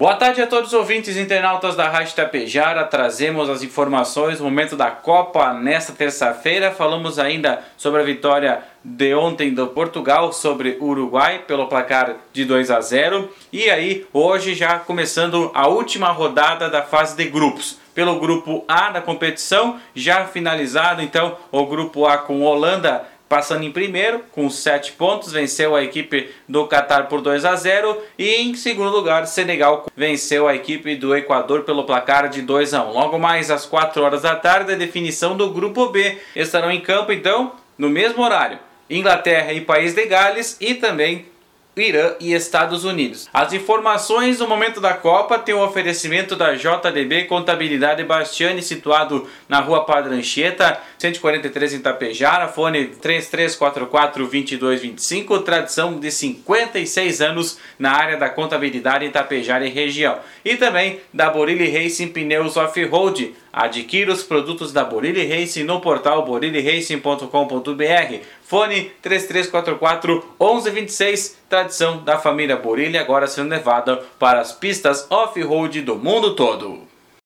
Boa tarde a todos os ouvintes e internautas da Rádio Tapejara. Trazemos as informações do momento da Copa nesta terça-feira. Falamos ainda sobre a vitória de ontem do Portugal sobre o Uruguai pelo placar de 2 a 0. E aí, hoje já começando a última rodada da fase de grupos. Pelo grupo A da competição, já finalizado então o grupo A com Holanda passando em primeiro com 7 pontos, venceu a equipe do Qatar por 2 a 0 e em segundo lugar, Senegal venceu a equipe do Equador pelo placar de 2 a 1. Logo mais às 4 horas da tarde, a definição do grupo B estarão em campo então no mesmo horário. Inglaterra e País de Gales e também Irã e Estados Unidos. As informações no momento da Copa têm o oferecimento da JDB Contabilidade Bastiani, situado na rua Padre Anchieta, 143 em Itapejara, fone 3344-2225, tradição de 56 anos na área da contabilidade em Itapejara e região. E também da Borilli Racing Pneus Off-Road. Adquira os produtos da Borilli Racing no portal boriliracing.com.br. Fone 3344 1126, tradição da família Borilli, agora sendo levada para as pistas off-road do mundo todo.